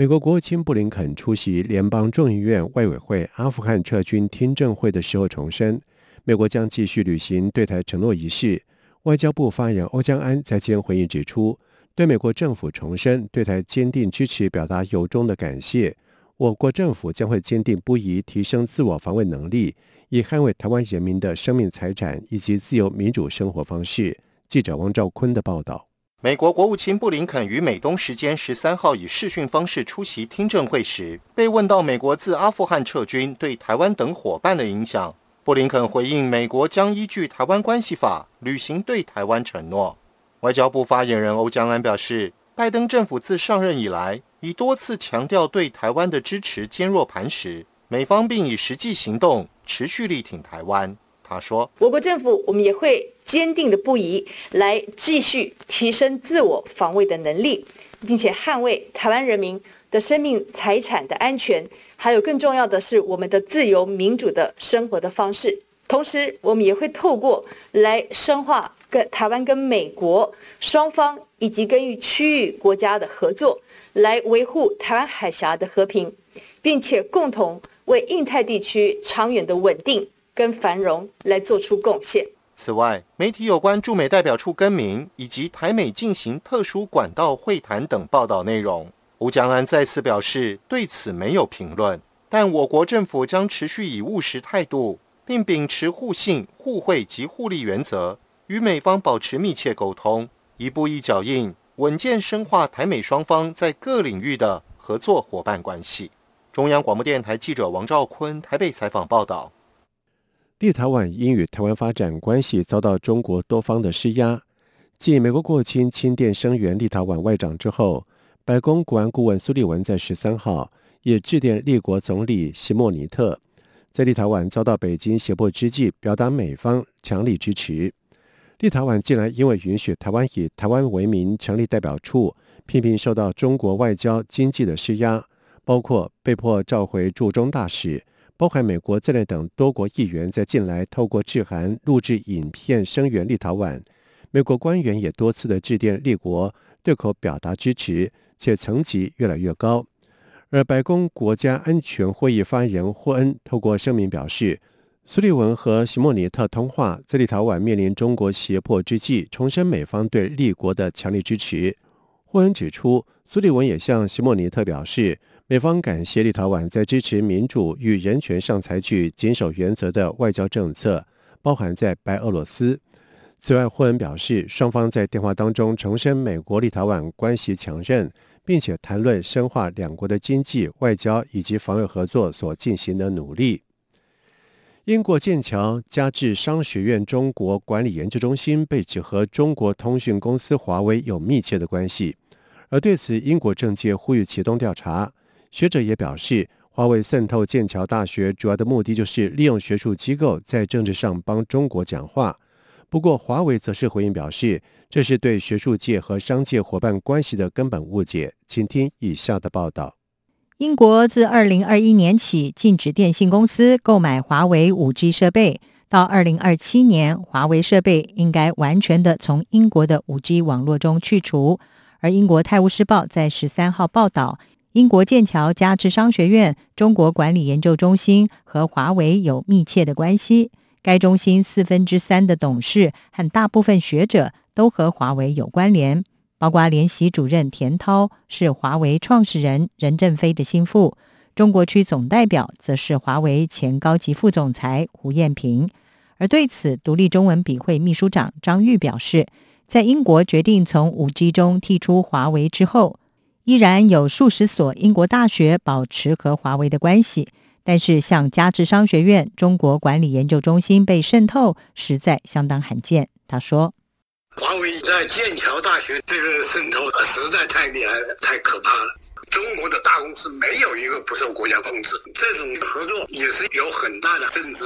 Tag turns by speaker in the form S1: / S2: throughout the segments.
S1: 美国国务卿布林肯出席联邦众议院外委会阿富汗撤军听证会的时候重申，美国将继续履行对台承诺一事。外交部发言人欧江安在今回应指出，对美国政府重申对台坚定支持表达由衷的感谢。我国政府将会坚定不移提升自我防卫能力，以捍卫台湾人民的生命财产以及自由民主生活方式。记者王兆坤的报道。
S2: 美国国务卿布林肯于美东时间十三号以视讯方式出席听证会时，被问到美国自阿富汗撤军对台湾等伙伴的影响，布林肯回应：美国将依据《台湾关系法》履行对台湾承诺。外交部发言人欧江安表示，拜登政府自上任以来，已多次强调对台湾的支持坚若磐石，美方并以实际行动持续力挺台湾。他说：“
S3: 我国政府，我们也会坚定的不移来继续提升自我防卫的能力，并且捍卫台湾人民的生命财产的安全，还有更重要的是我们的自由民主的生活的方式。同时，我们也会透过来深化跟台湾跟美国双方以及跟与区域国家的合作，来维护台湾海峡的和平，并且共同为印太地区长远的稳定。”跟繁荣来做出贡献。
S2: 此外，媒体有关驻美代表处更名以及台美进行特殊管道会谈等报道内容，吴江安再次表示对此没有评论。但我国政府将持续以务实态度，并秉持互信、互惠及互利原则，与美方保持密切沟通，一步一脚印，稳健深化台美双方在各领域的合作伙伴关系。中央广播电台记者王兆坤台北采访报道。
S1: 立陶宛因与台湾发展关系遭到中国多方的施压，继美国国务卿亲电声援立陶宛外长之后，白宫国安顾问苏利文在十三号也致电立国总理西莫尼特，在立陶宛遭到北京胁迫之际，表达美方强力支持。立陶宛近来因为允许台湾以台湾为名成立代表处，频频受到中国外交、经济的施压，包括被迫召回驻中大使。包含美国在内等多国议员在近来透过致函、录制影片声援立陶宛。美国官员也多次的致电立国，对口表达支持，且层级越来越高。而白宫国家安全会议发言人霍恩透过声明表示，苏利文和席莫尼特通话，在立陶宛面临中国胁迫之际，重申美方对立国的强力支持。霍恩指出，苏利文也向席莫尼特表示。美方感谢立陶宛在支持民主与人权上采取谨守原则的外交政策，包含在白俄罗斯。此外，霍恩表示，双方在电话当中重申美国立陶宛关系强韧，并且谈论深化两国的经济、外交以及防卫合作所进行的努力。英国剑桥加治商学院中国管理研究中心被指和中国通讯公司华为有密切的关系，而对此，英国政界呼吁启动调查。学者也表示，华为渗透剑桥大学主要的目的就是利用学术机构在政治上帮中国讲话。不过，华为则是回应表示，这是对学术界和商界伙伴关系的根本误解。请听以下的报道：
S4: 英国自二零二一年起禁止电信公司购买华为五 G 设备，到二零二七年，华为设备应该完全的从英国的五 G 网络中去除。而英国《泰晤士报》在十三号报道。英国剑桥加智商学院中国管理研究中心和华为有密切的关系。该中心四分之三的董事和大部分学者都和华为有关联，包括联席主任田涛是华为创始人任正非的心腹，中国区总代表则是华为前高级副总裁胡艳平。而对此，独立中文笔会秘书长张玉表示，在英国决定从五 G 中剔出华为之后。依然有数十所英国大学保持和华为的关系，但是像加智商学院中国管理研究中心被渗透，实在相当罕见。他说：“
S5: 华为在剑桥大学这个渗透实在太厉害了，太可怕了。中
S6: 中国的大公司没有一个不受国家控制，这种合作也是有很大的政治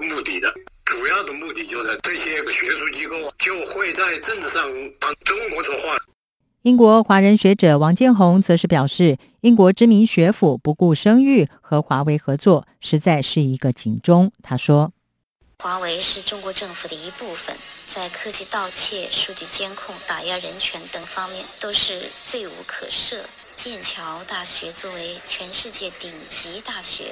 S6: 目的的。主要的目的就是这些学术机构就会在政治上帮中国说话。
S4: 英国华人学者王建宏则是表示，英国知名学府不顾声誉和华为合作，实在是一个警钟。他说：“
S7: 华为是中国政府的一部分，在科技盗窃、数据监控、打压人权等方面都是罪无可赦。剑桥大学作为全世界顶级大学，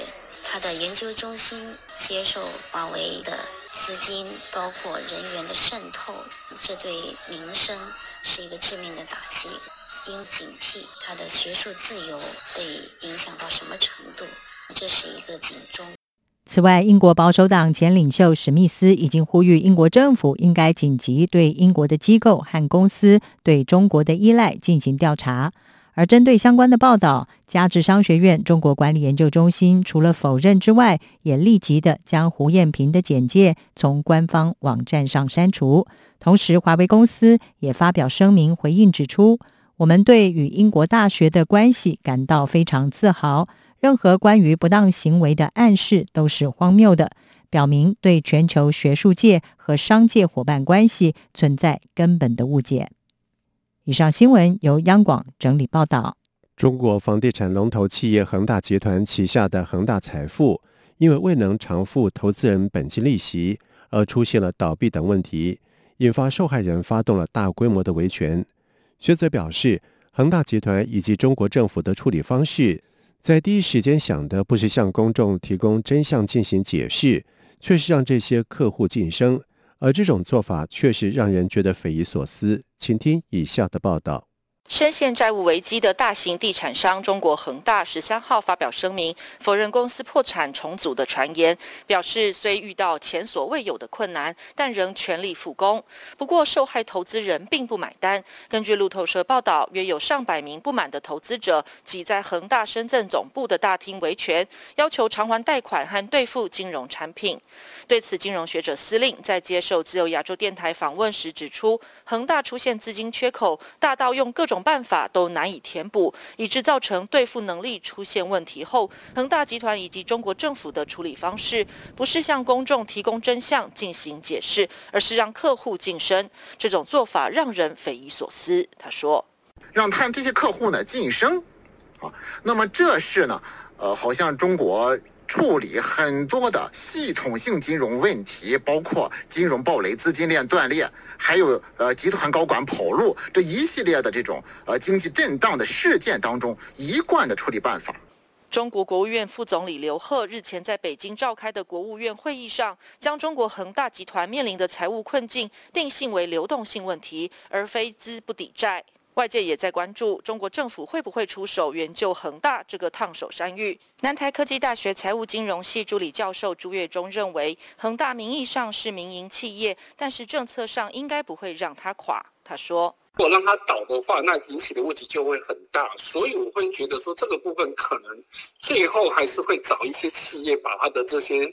S7: 它的研究中心接受华为的。”资金包括人员的渗透，这对民生是一个致命的打击，应警惕他的学术自由被影响到什么程度，这是一个警钟。
S4: 此外，英国保守党前领袖史密斯已经呼吁英国政府应该紧急对英国的机构和公司对中国的依赖进行调查。而针对相关的报道，加智商学院中国管理研究中心除了否认之外，也立即的将胡艳平的简介从官方网站上删除。同时，华为公司也发表声明回应，指出：“我们对与英国大学的关系感到非常自豪。任何关于不当行为的暗示都是荒谬的，表明对全球学术界和商界伙伴关系存在根本的误解。”以上新闻由央广整理报道。
S1: 中国房地产龙头企业恒大集团旗下的恒大财富，因为未能偿付投资人本金利息，而出现了倒闭等问题，引发受害人发动了大规模的维权。学者表示，恒大集团以及中国政府的处理方式，在第一时间想的不是向公众提供真相进行解释，却是让这些客户晋升。而这种做法确实让人觉得匪夷所思。请听以下的报道。
S5: 深陷债务危机的大型地产商中国恒大十三号发表声明，否认公司破产重组的传言，表示虽遇到前所未有的困难，但仍全力复工。不过，受害投资人并不买单。根据路透社报道，约有上百名不满的投资者挤在恒大深圳总部的大厅维权，要求偿还贷款和兑付金融产品。对此，金融学者司令在接受自由亚洲电台访问时指出，恒大出现资金缺口，大到用各种种办法都难以填补，以致造成兑付能力出现问题后，恒大集团以及中国政府的处理方式，不是向公众提供真相进行解释，而是让客户晋升。这种做法让人匪夷所思。他说：“
S8: 让他这些客户呢晋升，啊，那么这是呢，呃，好像中国。”处理很多的系统性金融问题，包括金融暴雷、资金链断裂，还有呃集团高管跑路这一系列的这种呃经济震荡的事件当中一贯的处理办法。
S5: 中国国务院副总理刘鹤日前在北京召开的国务院会议上，将中国恒大集团面临的财务困境定性为流动性问题，而非资不抵债。外界也在关注中国政府会不会出手援救恒大这个烫手山芋。南台科技大学财务金融系助理教授朱月忠认为，恒大名义上是民营企业，但是政策上应该不会让它垮。他说：“
S6: 如果让它倒的话，那引起的问题就会很大。所以我会觉得说，这个部分可能最后还是会找一些企业，把它的这些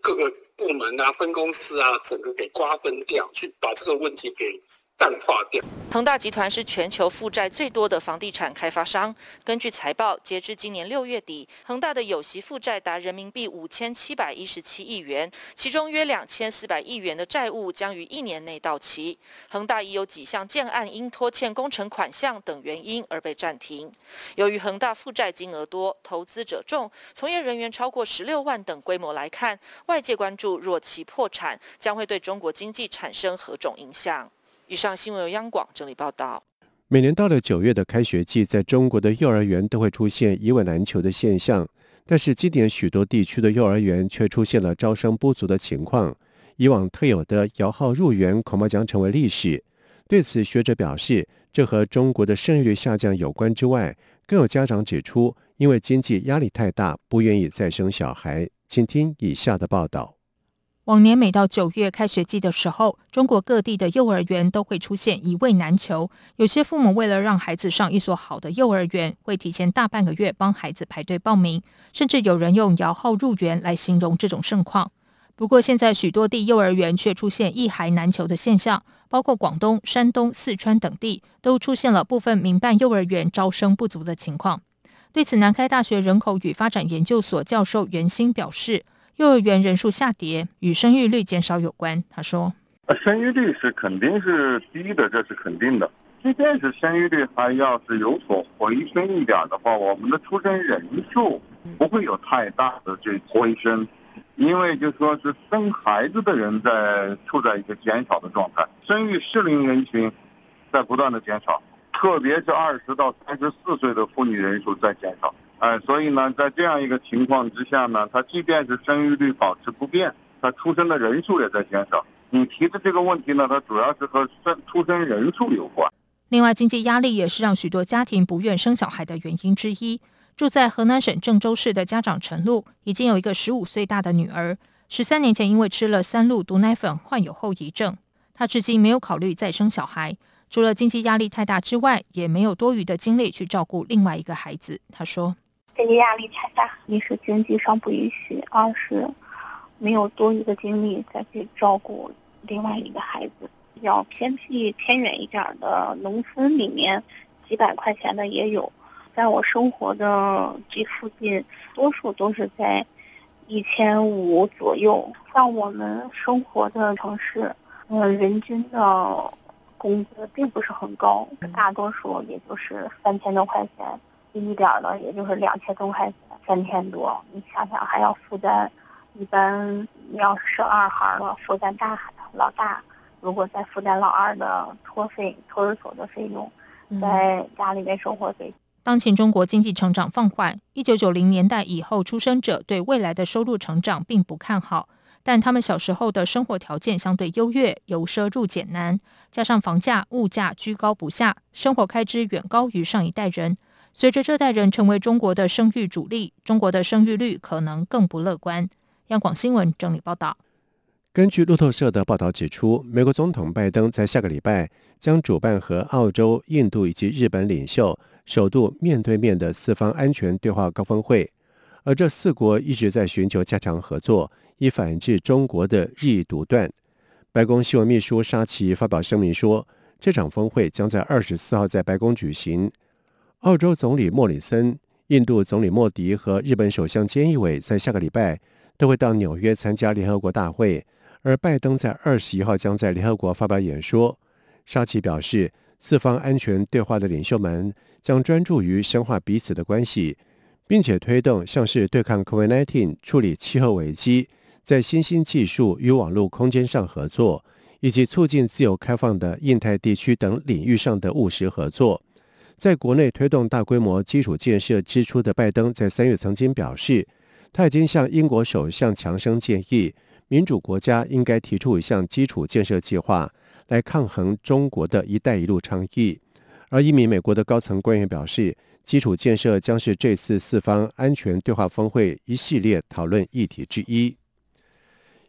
S6: 各个部门啊、分公司啊，整个给瓜分掉，去把这个问题给。”淡化掉。
S5: 恒大集团是全球负债最多的房地产开发商。根据财报，截至今年六月底，恒大的有息负债达人民币五千七百一十七亿元，其中约两千四百亿元的债务将于一年内到期。恒大已有几项建案因拖欠工程款项等原因而被暂停。由于恒大负债金额多、投资者众、从业人员超过十六万等规模来看，外界关注若其破产，将会对中国经济产生何种影响。以上新闻由央广整理报道。
S1: 每年到了九月的开学季，在中国的幼儿园都会出现一位难求的现象，但是今年许多地区的幼儿园却出现了招生不足的情况。以往特有的摇号入园恐怕将成为历史。对此，学者表示，这和中国的生育率下降有关之外，更有家长指出，因为经济压力太大，不愿意再生小孩。请听以下的报道。
S9: 往年每到九月开学季的时候，中国各地的幼儿园都会出现一位难求。有些父母为了让孩子上一所好的幼儿园，会提前大半个月帮孩子排队报名，甚至有人用摇号入园来形容这种盛况。不过，现在许多地幼儿园却出现一孩难求的现象，包括广东、山东、四川等地都出现了部分民办幼儿园招生不足的情况。对此，南开大学人口与发展研究所教授袁兴表示，幼儿园人数下跌与生育率减少有关。他说：“
S10: 生育率是肯定是低的，这是肯定的。即便是生育率还要是有所回升一点的话，我们的出生人数不会有太大的这回升，因为就说是生孩子的人在处在一个减少的状态，生育适龄人群在不断的减少。”特别是二十到三十四岁的妇女人数在减少，哎，所以呢，在这样一个情况之下呢，它即便是生育率保持不变，它出生的人数也在减少。你提的这个问题呢，它主要是和生出生人数有关。
S9: 另外，经济压力也是让许多家庭不愿生小孩的原因之一。住在河南省郑州市的家长陈露，已经有一个十五岁大的女儿，十三年前因为吃了三鹿毒奶粉患有后遗症，她至今没有考虑再生小孩。除了经济压力太大之外，也没有多余的精力去照顾另外一个孩子。她说：“
S11: 经济压力太大，一是经济上不允许，二是没有多余的精力再去照顾另外一个孩子。比较偏僻、偏远一点的农村里面，几百块钱的也有。在我生活的这附近，多数都是在一千五左右。像我们生活的城市，呃，人均的。”工资并不是很高，大多数也就是三千多块钱，低一点的也就是两千多块钱，三千多。你想想还要负担，一般你要是生二孩了，负担大老大，如果再负担老二的托费、托儿所的费用，在家里面生活费。
S9: 当前中国经济成长放缓，一九九零年代以后出生者对未来的收入成长并不看好。但他们小时候的生活条件相对优越，由奢入俭难，加上房价、物价居高不下，生活开支远高于上一代人。随着这代人成为中国的生育主力，中国的生育率可能更不乐观。央广新闻整理报道。
S1: 根据路透社的报道指出，美国总统拜登在下个礼拜将主办和澳洲、印度以及日本领袖首度面对面的四方安全对话高峰会，而这四国一直在寻求加强合作。以反制中国的日益独断。白宫新闻秘书沙奇发表声明说，这场峰会将在二十四号在白宫举行。澳洲总理莫里森、印度总理莫迪和日本首相菅义伟在下个礼拜都会到纽约参加联合国大会，而拜登在二十一号将在联合国发表演说。沙奇表示，四方安全对话的领袖们将专注于深化彼此的关系，并且推动像是对抗 COVID-19、处理气候危机。在新兴技术与网络空间上合作，以及促进自由开放的印太地区等领域上的务实合作，在国内推动大规模基础建设支出的拜登，在三月曾经表示，他已经向英国首相强生建议，民主国家应该提出一项基础建设计划，来抗衡中国的一带一路倡议。而一名美国的高层官员表示，基础建设将是这次四方安全对话峰会一系列讨论议题之一。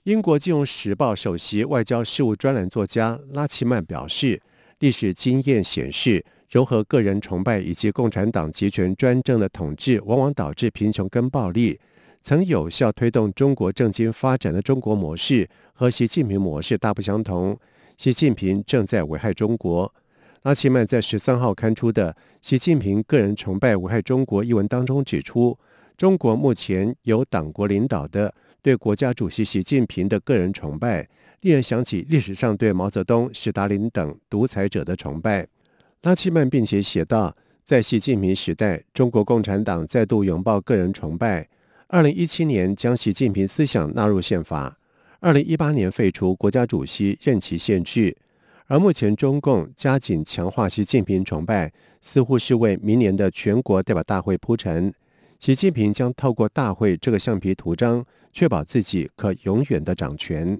S1: 英国金融时报首席外交事务专栏作家拉奇曼表示：“历史经验显示，融合个人崇拜以及共产党集权专政的统治，往往导致贫穷跟暴力。曾有效推动中国政经发展的中国模式和习近平模式大不相同。习近平正在危害中国。”拉奇曼在十三号刊出的《习近平个人崇拜危害中国》一文当中指出，中国目前由党国领导的。对国家主席习近平的个人崇拜，令人想起历史上对毛泽东、史达林等独裁者的崇拜。拉奇曼并且写道，在习近平时代，中国共产党再度拥抱个人崇拜。二零一七年将习近平思想纳入宪法，二零一八年废除国家主席任期限制。而目前中共加紧强化习近平崇拜，似乎是为明年的全国代表大会铺陈。习近平将透过大会这个橡皮图章。确保自己可永远的掌权。